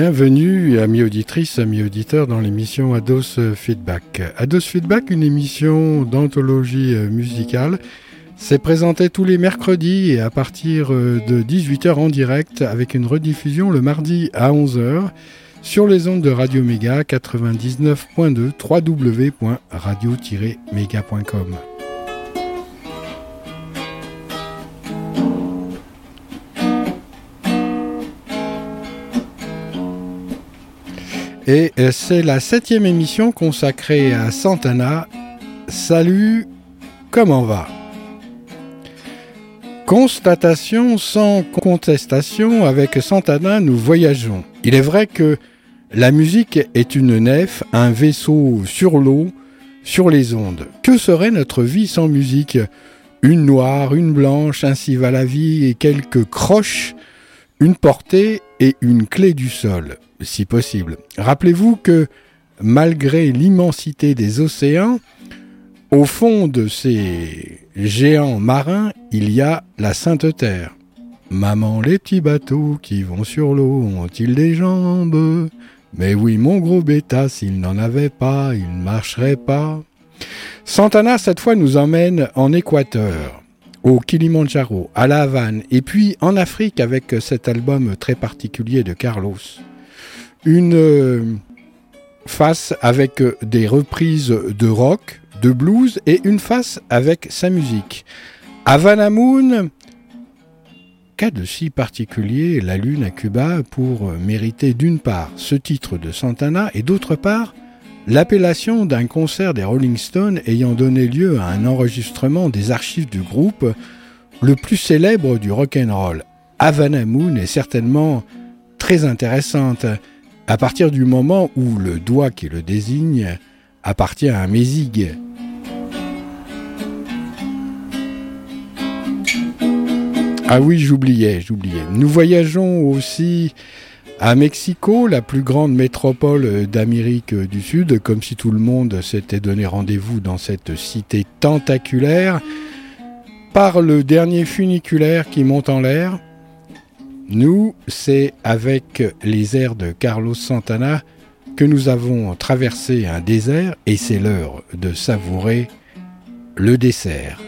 Bienvenue, amis auditrices, amis auditeurs, dans l'émission Ados Feedback. Ados Feedback, une émission d'anthologie musicale. C'est présenté tous les mercredis et à partir de 18h en direct avec une rediffusion le mardi à 11h sur les ondes de Radio Méga 99.2 www.radio-méga.com. Et euh, c'est la septième émission consacrée à Santana. Salut, comment va? Constatation sans contestation, avec Santana nous voyageons. Il est vrai que la musique est une nef, un vaisseau sur l'eau, sur les ondes. Que serait notre vie sans musique? Une noire, une blanche, ainsi va la vie, et quelques croches, une portée et une clé du sol si possible. Rappelez-vous que malgré l'immensité des océans, au fond de ces géants marins, il y a la Sainte Terre. Maman, les petits bateaux qui vont sur l'eau ont-ils des jambes? Mais oui, mon gros bêta, s'il n'en avait pas, il ne marcherait pas. Santana, cette fois, nous emmène en Équateur, au Kilimandjaro, à La Havane, et puis en Afrique avec cet album très particulier de Carlos une euh, face avec euh, des reprises de rock, de blues et une face avec sa musique. Havana Moon, cas de si particulier la lune à Cuba pour mériter d'une part ce titre de Santana et d'autre part l'appellation d'un concert des Rolling Stones ayant donné lieu à un enregistrement des archives du groupe le plus célèbre du rock and roll. Havana Moon est certainement très intéressante à partir du moment où le doigt qui le désigne appartient à un mésig. Ah oui, j'oubliais, j'oubliais. Nous voyageons aussi à Mexico, la plus grande métropole d'Amérique du Sud, comme si tout le monde s'était donné rendez-vous dans cette cité tentaculaire, par le dernier funiculaire qui monte en l'air, nous, c'est avec les airs de Carlos Santana que nous avons traversé un désert et c'est l'heure de savourer le dessert.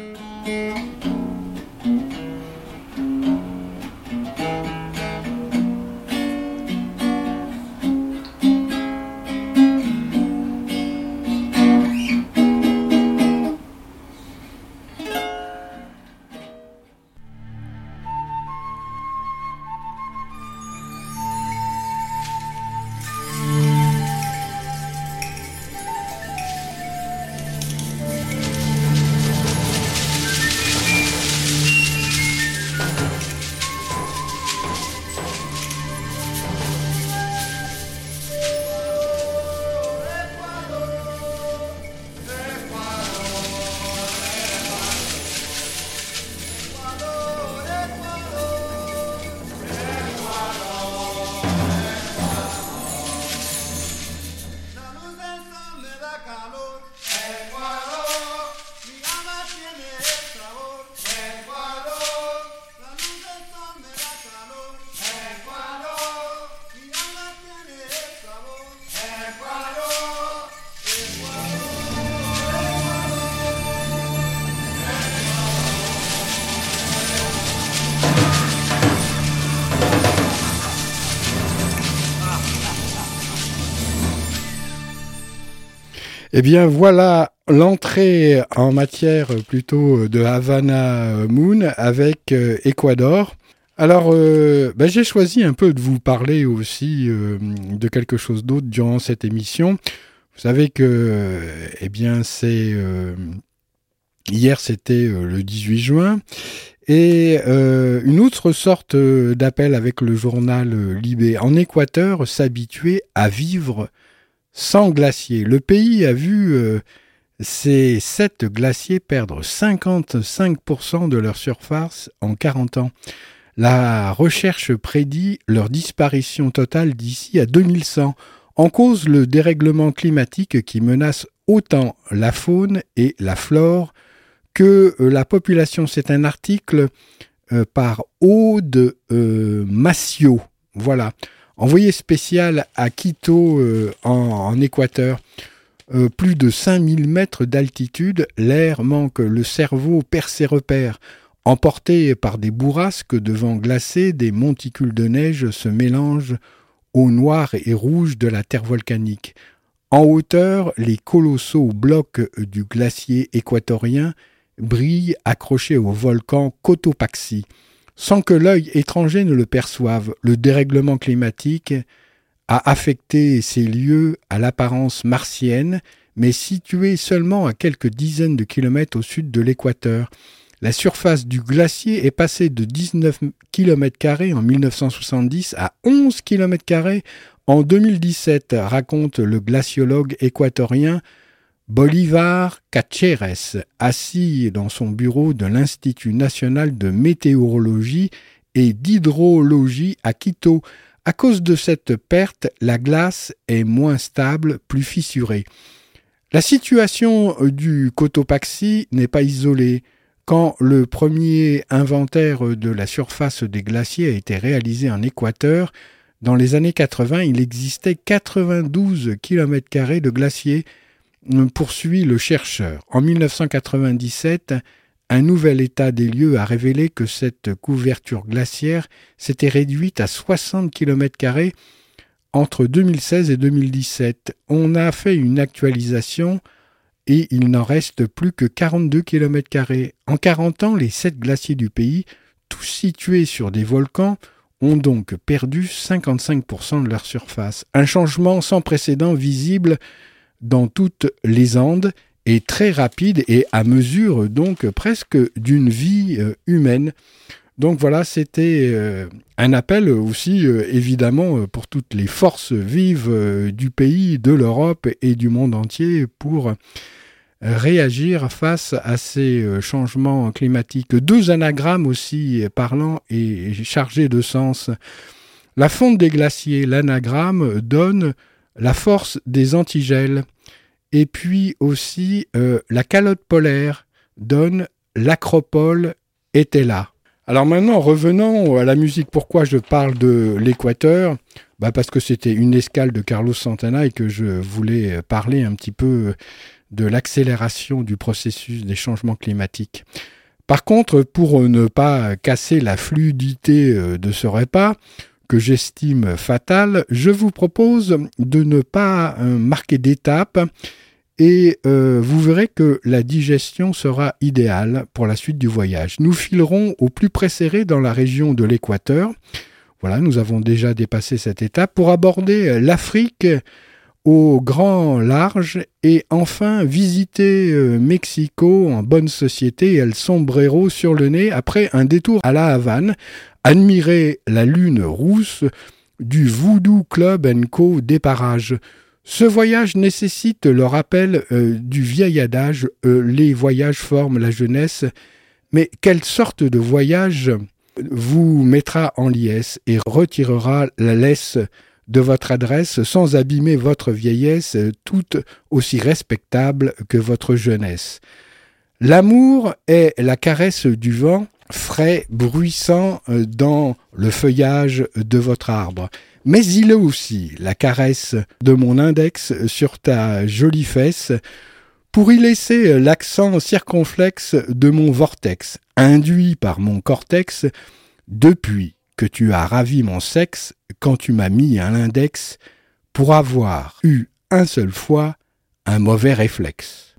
Eh bien voilà l'entrée en matière plutôt de Havana Moon avec euh, Ecuador. Alors, euh, ben, j'ai choisi un peu de vous parler aussi euh, de quelque chose d'autre durant cette émission. Vous savez que, eh bien, c'est hier, c'était le 18 juin, et une autre sorte d'appel avec le journal Libé en Équateur s'habituer à vivre sans glaciers. Le pays a vu euh, ces sept glaciers perdre 55% de leur surface en 40 ans. La recherche prédit leur disparition totale d'ici à 2100, en cause le dérèglement climatique qui menace autant la faune et la flore que euh, la population. C'est un article euh, par Aude Massio. Voilà. Envoyé spécial à Quito euh, en, Équateur, euh, plus de 5000 mètres d'altitude, l'air manque, le cerveau perd ses repères. Emporté par des bourrasques de vent glacé, des monticules de neige se mélangent au noir et rouge de la terre volcanique. En hauteur, les colossaux blocs du glacier équatorien brillent accrochés au volcan Cotopaxi. Sans que l'œil étranger ne le perçoive, le dérèglement climatique a affecté ces lieux à l'apparence martienne, mais situés seulement à quelques dizaines de kilomètres au sud de l'équateur. La surface du glacier est passée de 19 km en 1970 à 11 km en 2017, raconte le glaciologue équatorien Bolivar Cacheres, assis dans son bureau de l'Institut national de météorologie et d'hydrologie à Quito. À cause de cette perte, la glace est moins stable, plus fissurée. La situation du Cotopaxi n'est pas isolée. Quand le premier inventaire de la surface des glaciers a été réalisé en Équateur, dans les années 80, il existait 92 km de glaciers poursuit le chercheur. En 1997, un nouvel état des lieux a révélé que cette couverture glaciaire s'était réduite à 60 km entre 2016 et 2017. On a fait une actualisation et il n'en reste plus que 42 km. En 40 ans, les sept glaciers du pays, tous situés sur des volcans, ont donc perdu 55% de leur surface. Un changement sans précédent visible dans toutes les Andes est très rapide et à mesure donc presque d'une vie euh, humaine. Donc voilà, c'était euh, un appel aussi euh, évidemment pour toutes les forces vives du pays, de l'Europe et du monde entier pour réagir face à ces changements climatiques. Deux anagrammes aussi parlants et chargés de sens. La fonte des glaciers, l'anagramme donne la force des antigels. Et puis aussi, euh, la calotte polaire donne l'acropole était là. Alors maintenant, revenons à la musique. Pourquoi je parle de l'équateur? Bah Parce que c'était une escale de Carlos Santana et que je voulais parler un petit peu de l'accélération du processus des changements climatiques. Par contre, pour ne pas casser la fluidité euh, de ce repas, que j'estime fatal, je vous propose de ne pas euh, marquer d'étape et euh, vous verrez que la digestion sera idéale pour la suite du voyage. Nous filerons au plus précéré dans la région de l'équateur. Voilà, nous avons déjà dépassé cette étape pour aborder l'Afrique au grand large et enfin visiter euh, Mexico en bonne société et El sombrero sur le nez après un détour à La Havane, admirer la lune rousse du Voodoo Club Co des parages. Ce voyage nécessite le rappel euh, du vieil adage euh, les voyages forment la jeunesse, mais quelle sorte de voyage vous mettra en liesse et retirera la laisse de votre adresse sans abîmer votre vieillesse toute aussi respectable que votre jeunesse? L'amour est la caresse du vent frais, bruissant euh, dans le feuillage de votre arbre mais il est aussi la caresse de mon index sur ta jolie fesse pour y laisser l'accent circonflexe de mon vortex, induit par mon cortex, depuis que tu as ravi mon sexe quand tu m'as mis un index pour avoir eu un seul fois un mauvais réflexe.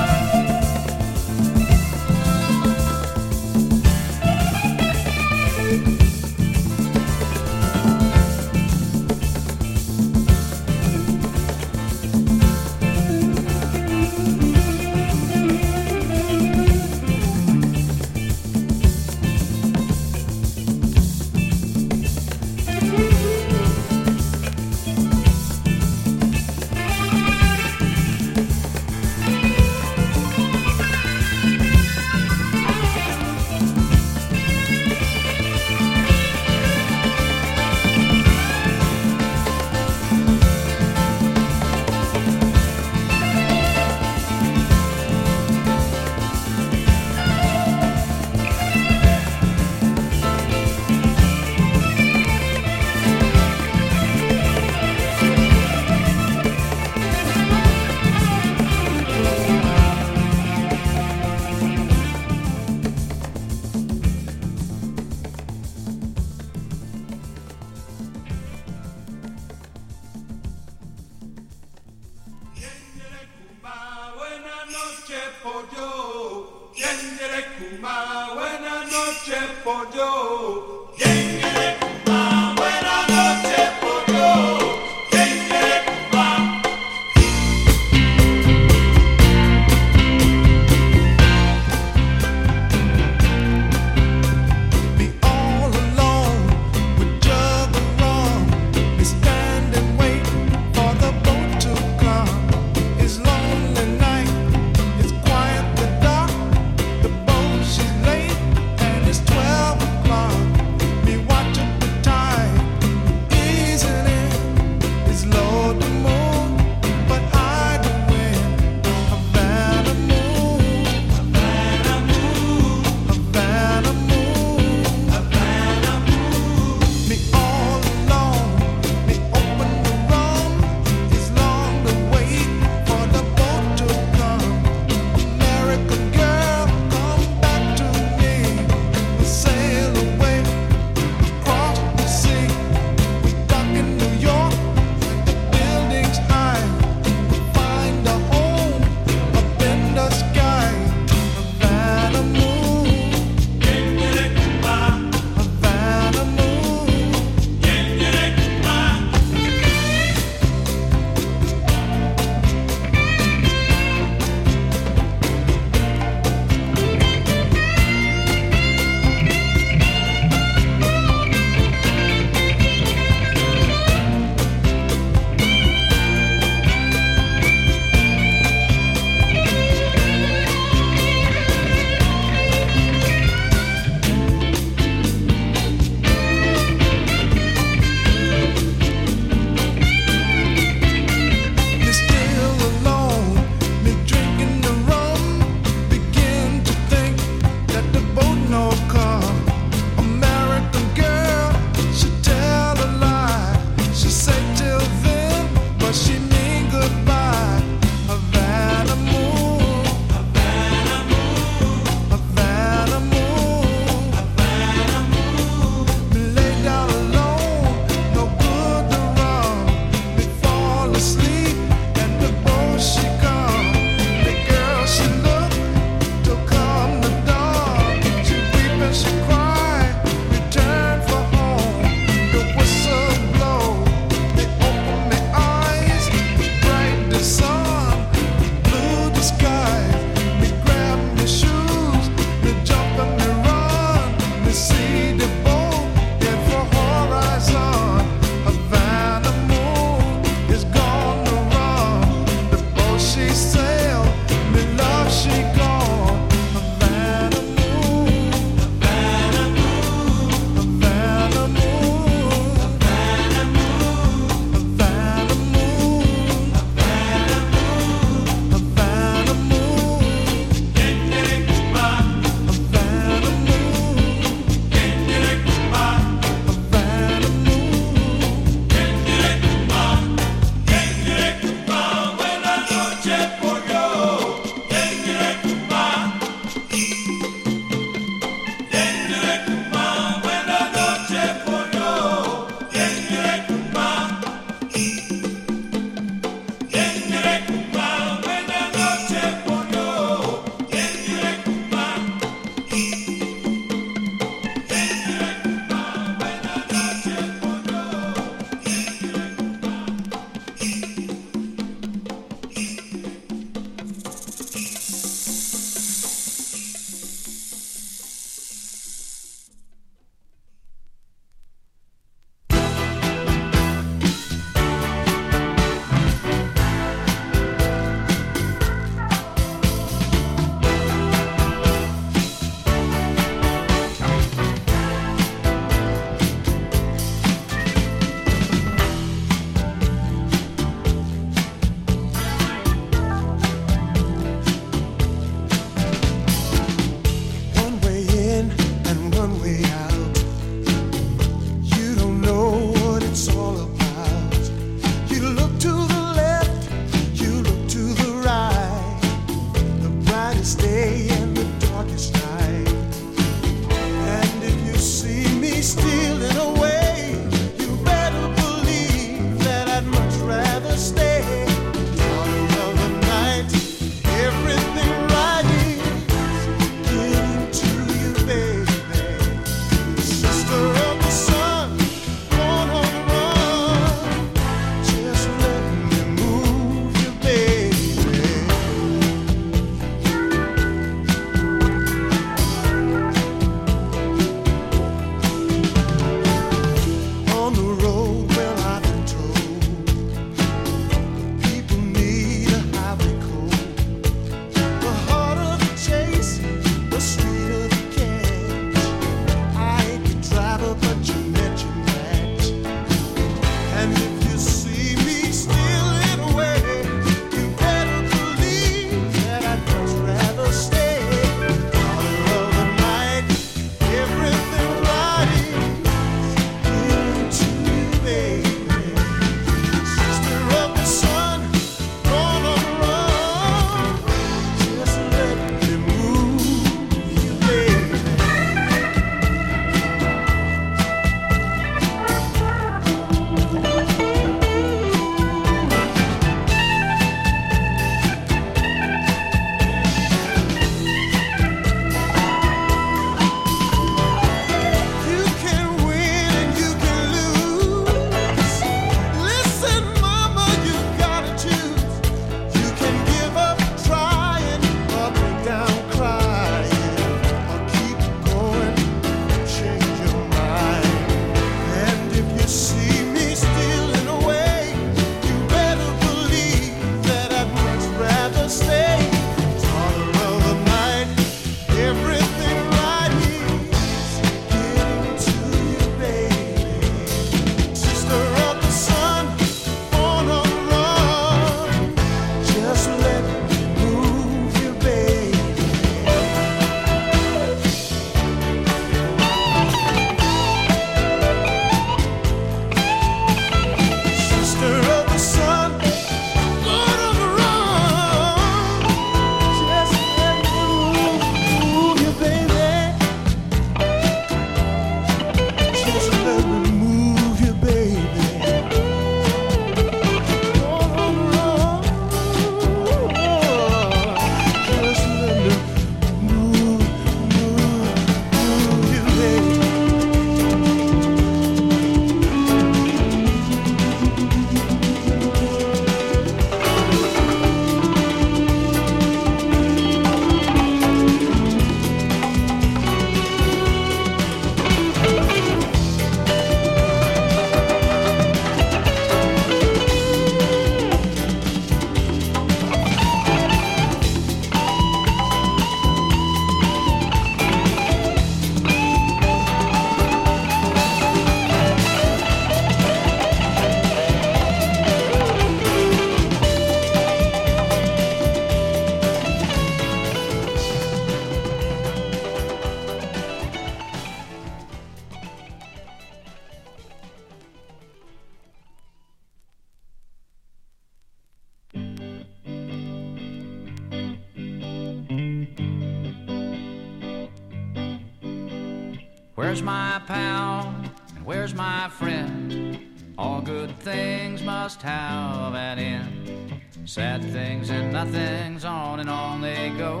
just how that ends. Sad things and nothings on and on they go.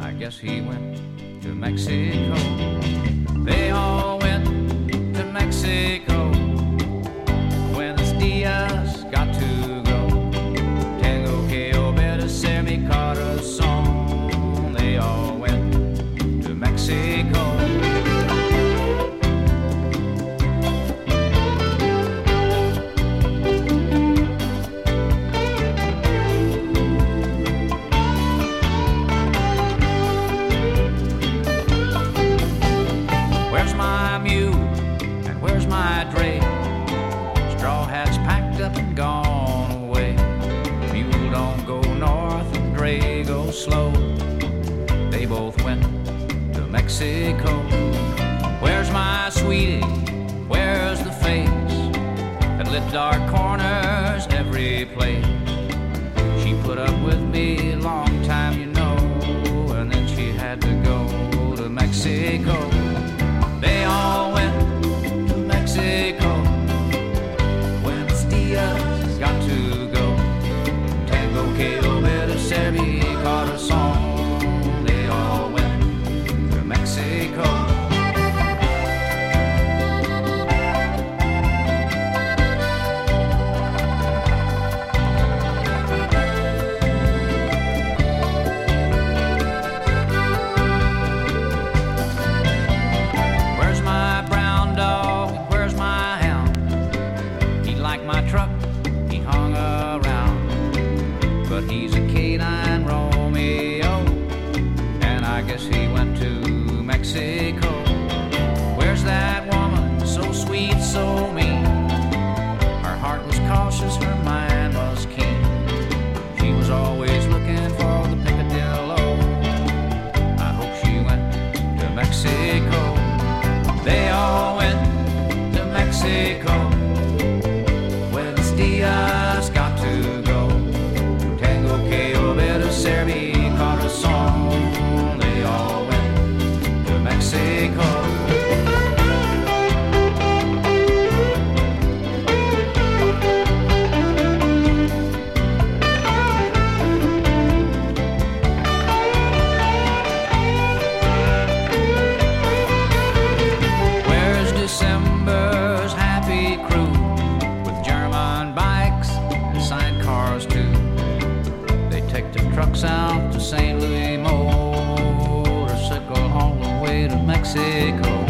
I guess he went to Mexico. They all went to Mexico. Mexico. Where's my sweetie? Where's the face that lived our corners every place? Mexico.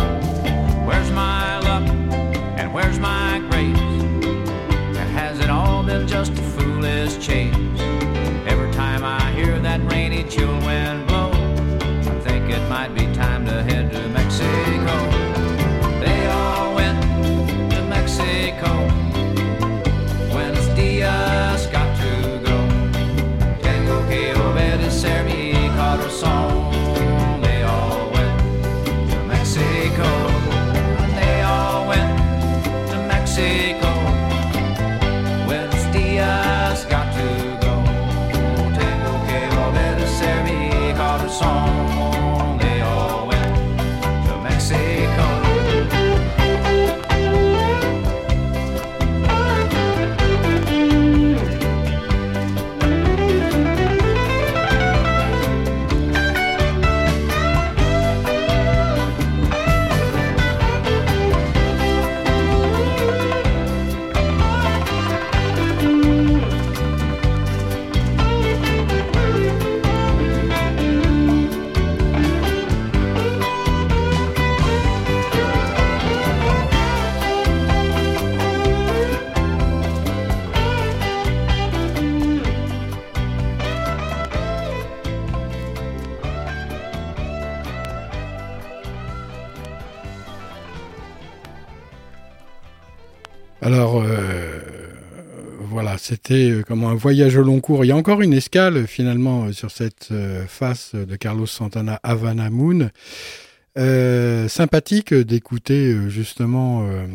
C'était euh, comment un voyage au long cours. Il y a encore une escale finalement euh, sur cette euh, face de Carlos Santana Havana Moon. Euh, sympathique d'écouter justement euh,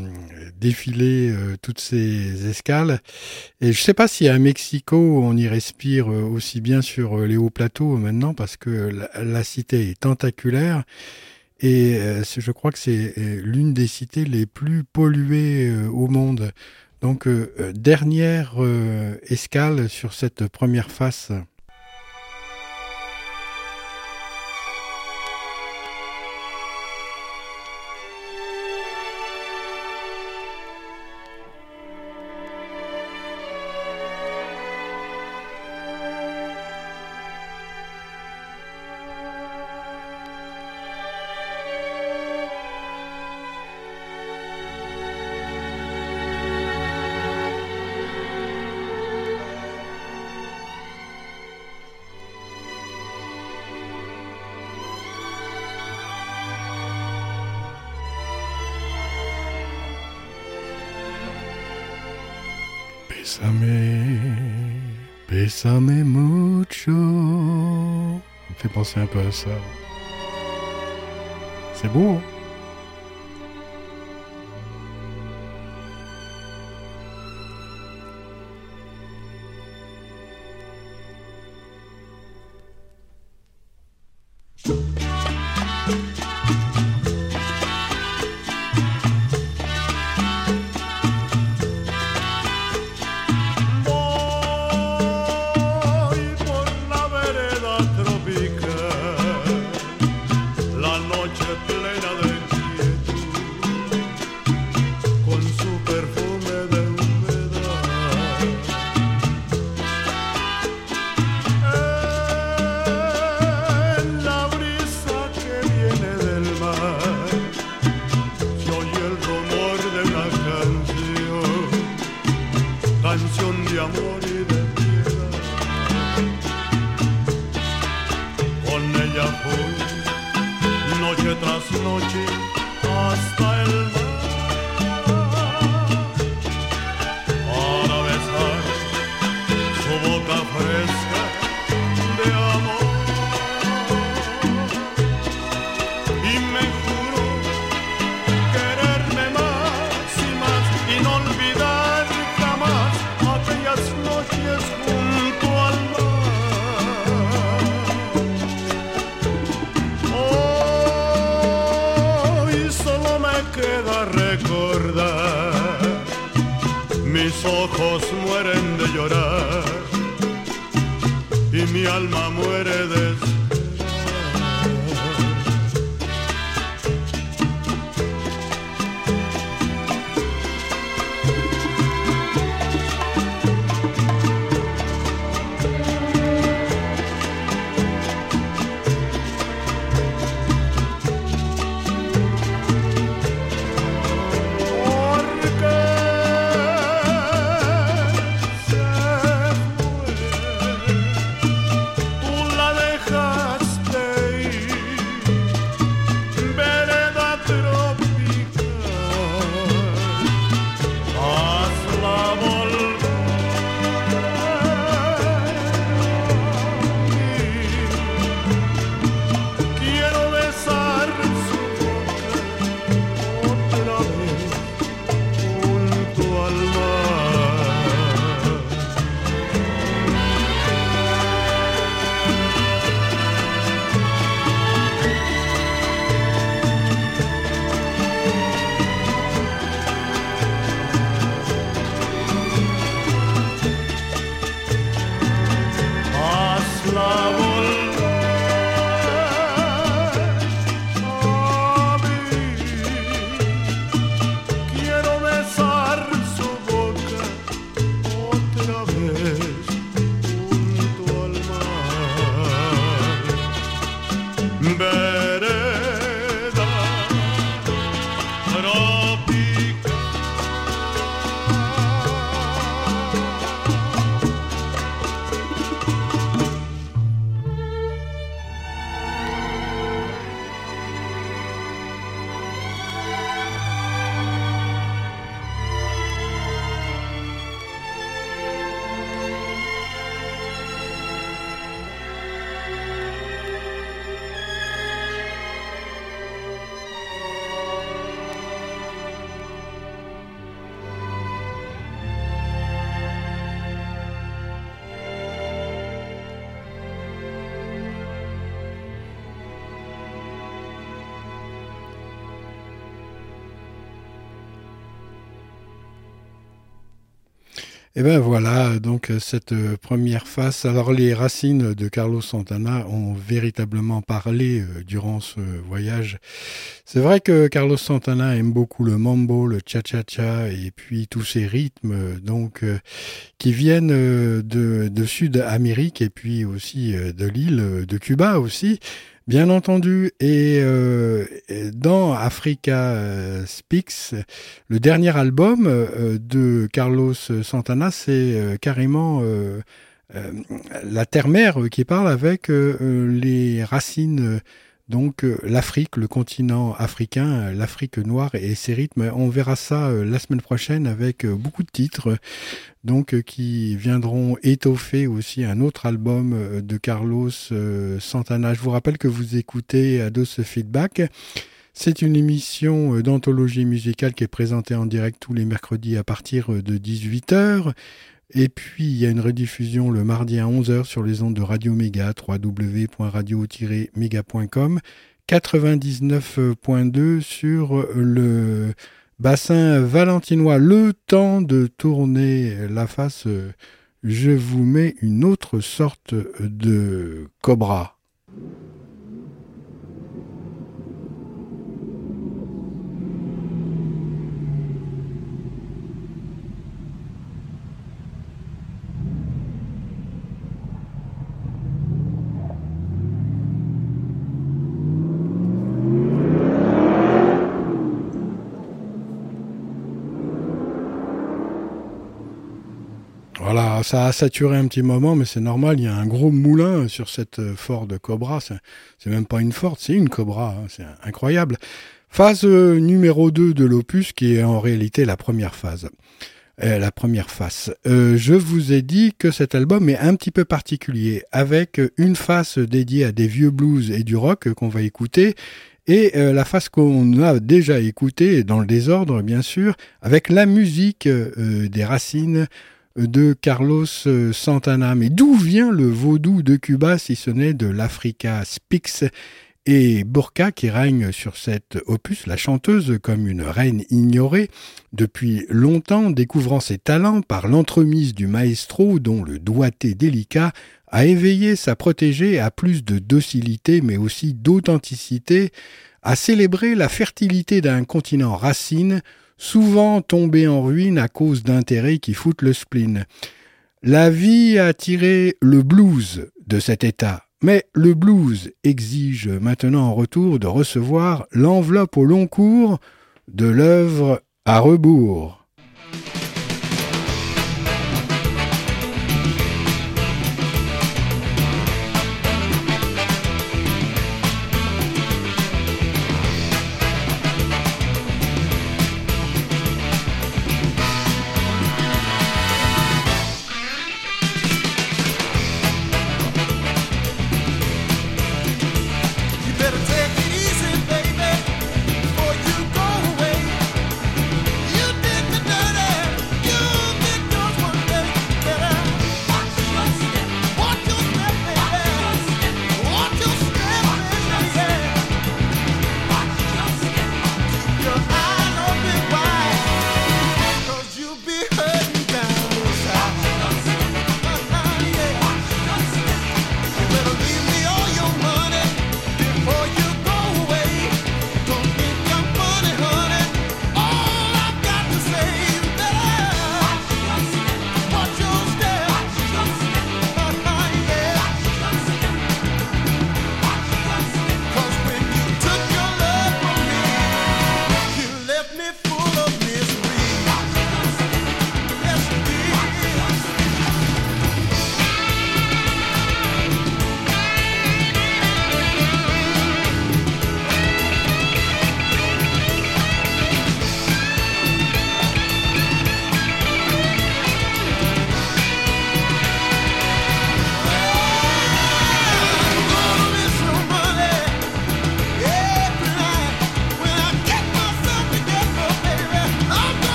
défiler euh, toutes ces escales. Et je ne sais pas si à Mexico on y respire aussi bien sur les hauts plateaux maintenant parce que la, la cité est tentaculaire. Et je crois que c'est l'une des cités les plus polluées au monde. Donc, euh, euh, dernière euh, escale sur cette première face. C'est beau, hein. noche plena de Et ben voilà, donc euh, cette euh, première face. Alors les racines de Carlos Santana ont véritablement parlé euh, durant ce voyage. C'est vrai que Carlos Santana aime beaucoup le mambo, le cha-cha-cha et puis tous ces rythmes donc qui viennent de, Sud-Amérique et puis aussi de l'île de Cuba aussi. Bien entendu, et euh, dans Africa euh, Speaks, le dernier album euh, de Carlos Santana, c'est carrément la terre-mère qui parle avec les racines, donc l'Afrique, le continent africain, l'Afrique noire et ses rythmes. On verra ça la semaine prochaine avec beaucoup de titres, donc euh, qui viendront étoffer aussi un autre album euh, de Carlos euh, Santana. Je vous rappelle que vous écoutez Ados Feedback. C'est une émission d'anthologie musicale qui est présentée en direct tous les mercredis à partir de 18h. Et puis, il y a une rediffusion le mardi à 11h sur les ondes de Radio Méga, www.radio-méga.com, 99.2 sur le bassin valentinois. Le temps de tourner la face, je vous mets une autre sorte de cobra. Ça a saturé un petit moment, mais c'est normal. Il y a un gros moulin sur cette euh, Ford Cobra. C'est même pas une Ford, c'est une Cobra. hein, C'est incroyable. Phase euh, numéro 2 de l'opus, qui est en réalité la première phase. Euh, la première face. Je vous ai dit que cet album est un petit peu particulier, avec une face dédiée à des vieux blues et du rock qu'on va écouter, et la face qu'on a déjà écoutée, dans le désordre bien sûr, avec la musique des racines de Carlos euh, Santana. Mais d'où vient le vaudou de Cuba si ce n'est de l'Africa Spix et Burka qui règne sur cet opus, la chanteuse comme une reine ignorée depuis longtemps, découvrant ses talents par l'entremise du maestro dont le doigté délicat a éveillé sa protégée à plus de docilité mais aussi d'authenticité, à célébrer la fertilité d'un continent racine souvent tombé en ruine à cause d'intérêts qui foutent le spleen. La vie a tiré le blues de cet état, mais le blues exige maintenant en retour de recevoir l'enveloppe au long cours de l'œuvre à rebours.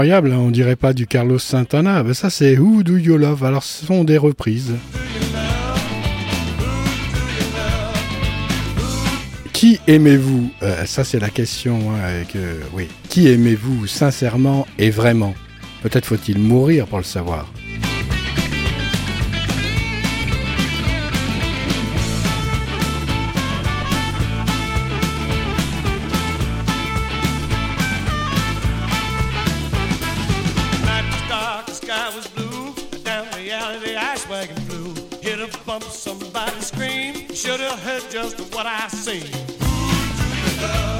Incroyable, hein, on dirait pas du Carlos Santana. Ça, c'est Who Do You Love? Alors, ce sont des reprises. Qui aimez-vous? Euh, Ça, c'est la question. hein, oui. Qui aimez-vous sincèrement et vraiment? Peut-être faut-il mourir pour le savoir. Volkswagen blue. Hit a bump, somebody scream. Should've heard just what I seen. Who do you love?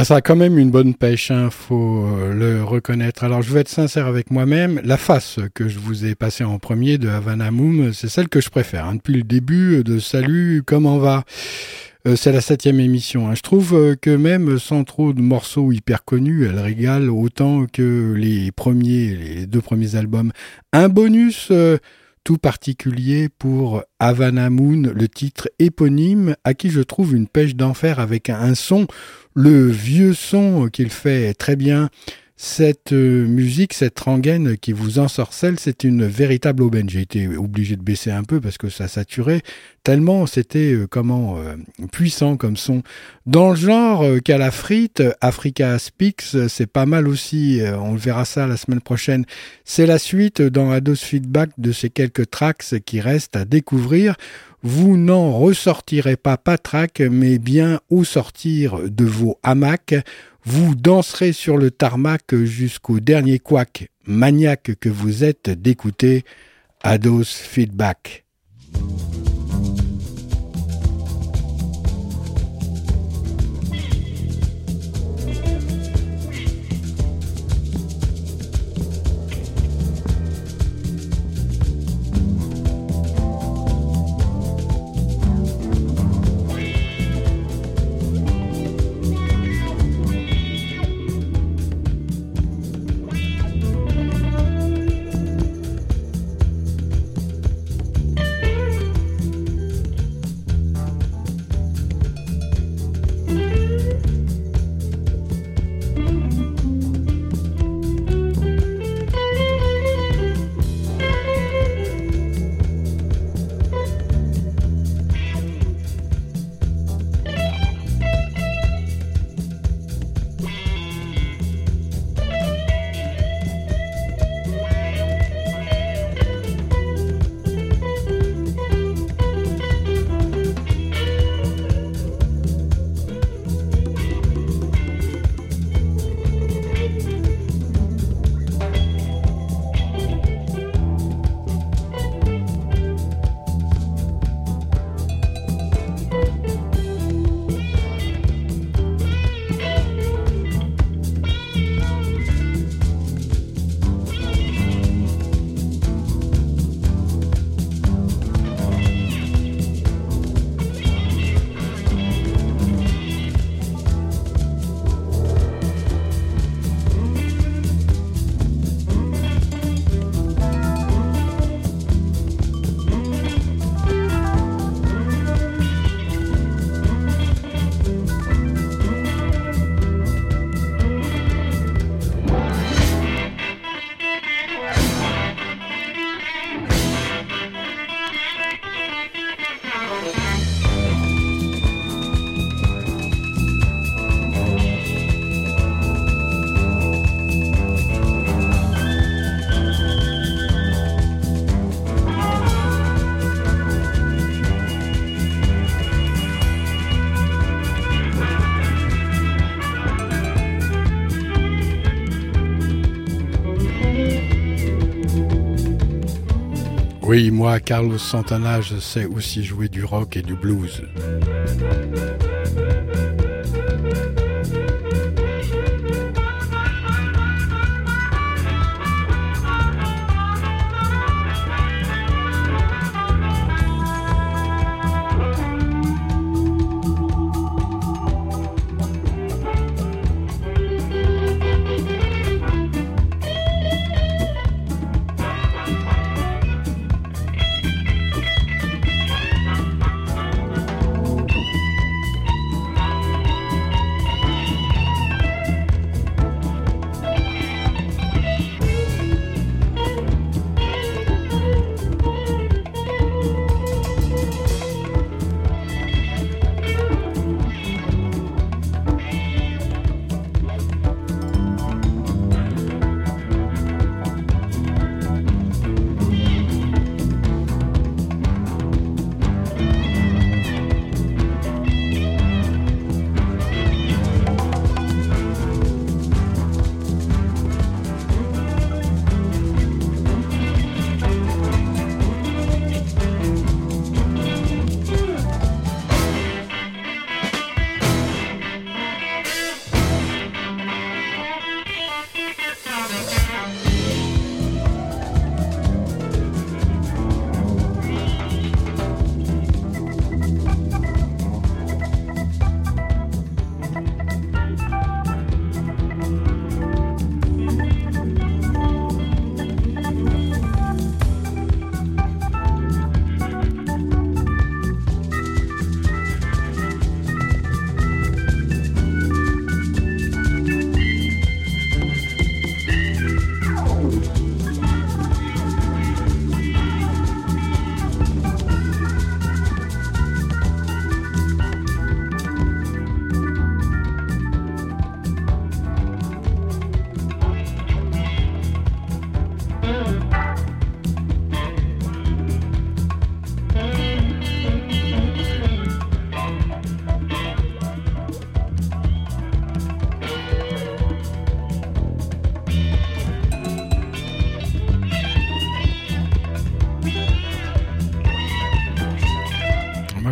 Ah, ça a quand même une bonne pêche, hein, faut euh, le reconnaître. Alors, je vais être sincère avec moi-même. La face que je vous ai passée en premier de Havana Moom, c'est celle que je préfère. hein, depuis le début de Salut, comment va Euh, C'est la septième émission. hein. Je trouve euh, que même sans trop de morceaux hyper connus, elle régale autant que les premiers, les deux premiers albums. Un bonus tout particulier pour Havana Moon, le titre éponyme, à qui je trouve une pêche d'enfer avec un, son, le vieux son qu'il fait très bien. Cette euh, musique, cette rengaine qui vous ensorcelle, c'est une véritable aubaine. J'ai été obligé de baisser un peu parce que ça saturait tellement c'était euh, comment euh, puissant comme son. Dans le genre qu'à la frite, Africa Speaks, c'est pas mal aussi. on verra ça la semaine prochaine. C'est la suite dans Ados Feedback de ces quelques tracks qui restent à découvrir. Vous n'en ressortirez pas patraque, mais bien au sortir de vos hamacs, vous danserez sur le tarmac jusqu'au dernier couac maniaque que vous êtes d'écouter Ados Feedback. Oui, moi, Carlos Santana, je sais aussi jouer du rock et du blues.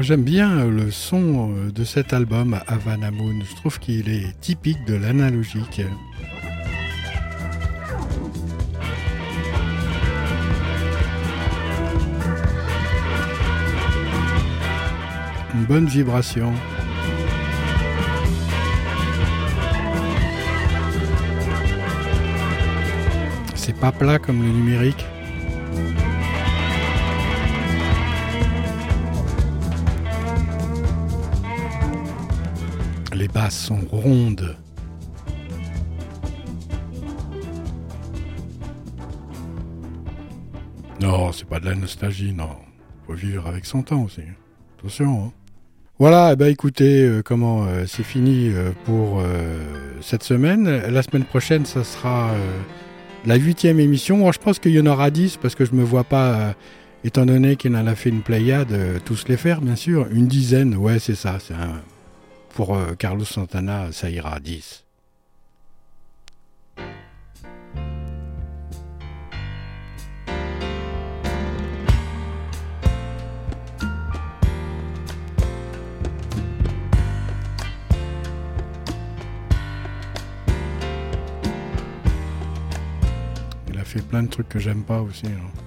J'aime bien le son euh, de cet album Havana Moon. Je trouve qu'il est typique de l'analogique. Une bonne vibration. C'est pas plat comme le numérique. Sont rondes. Non, c'est pas de la nostalgie, non. Faut vivre avec son temps aussi. Attention. Hein. Voilà, ben écoutez, euh, comment euh, c'est fini euh, pour cette semaine. La semaine prochaine, ça sera la huitième émission. Moi, je pense qu'il y en aura dix parce que je me vois pas, étant donné qu'il en a fait une pléiade, tous les faire, bien sûr. Une dizaine, ouais, c'est ça. C'est un... Pour euh, Carlos Santana, ça ira à 10. Il a fait plein de trucs que j'aime pas aussi. hein.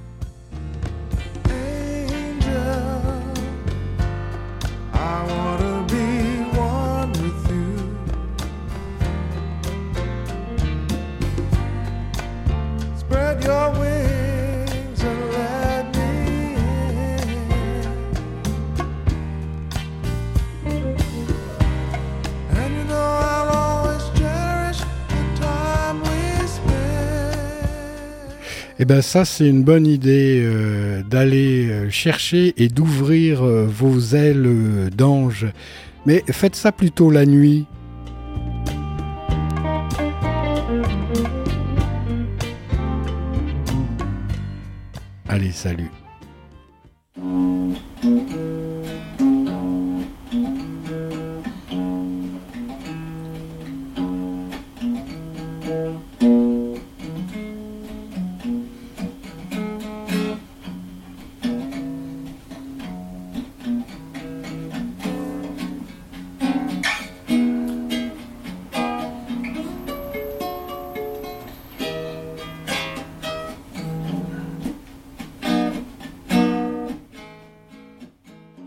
Ben ça c'est une bonne idée euh, d'aller euh, chercher et d'ouvrir euh, vos ailes d'ange. Mais faites ça plutôt la nuit. Allez, salut.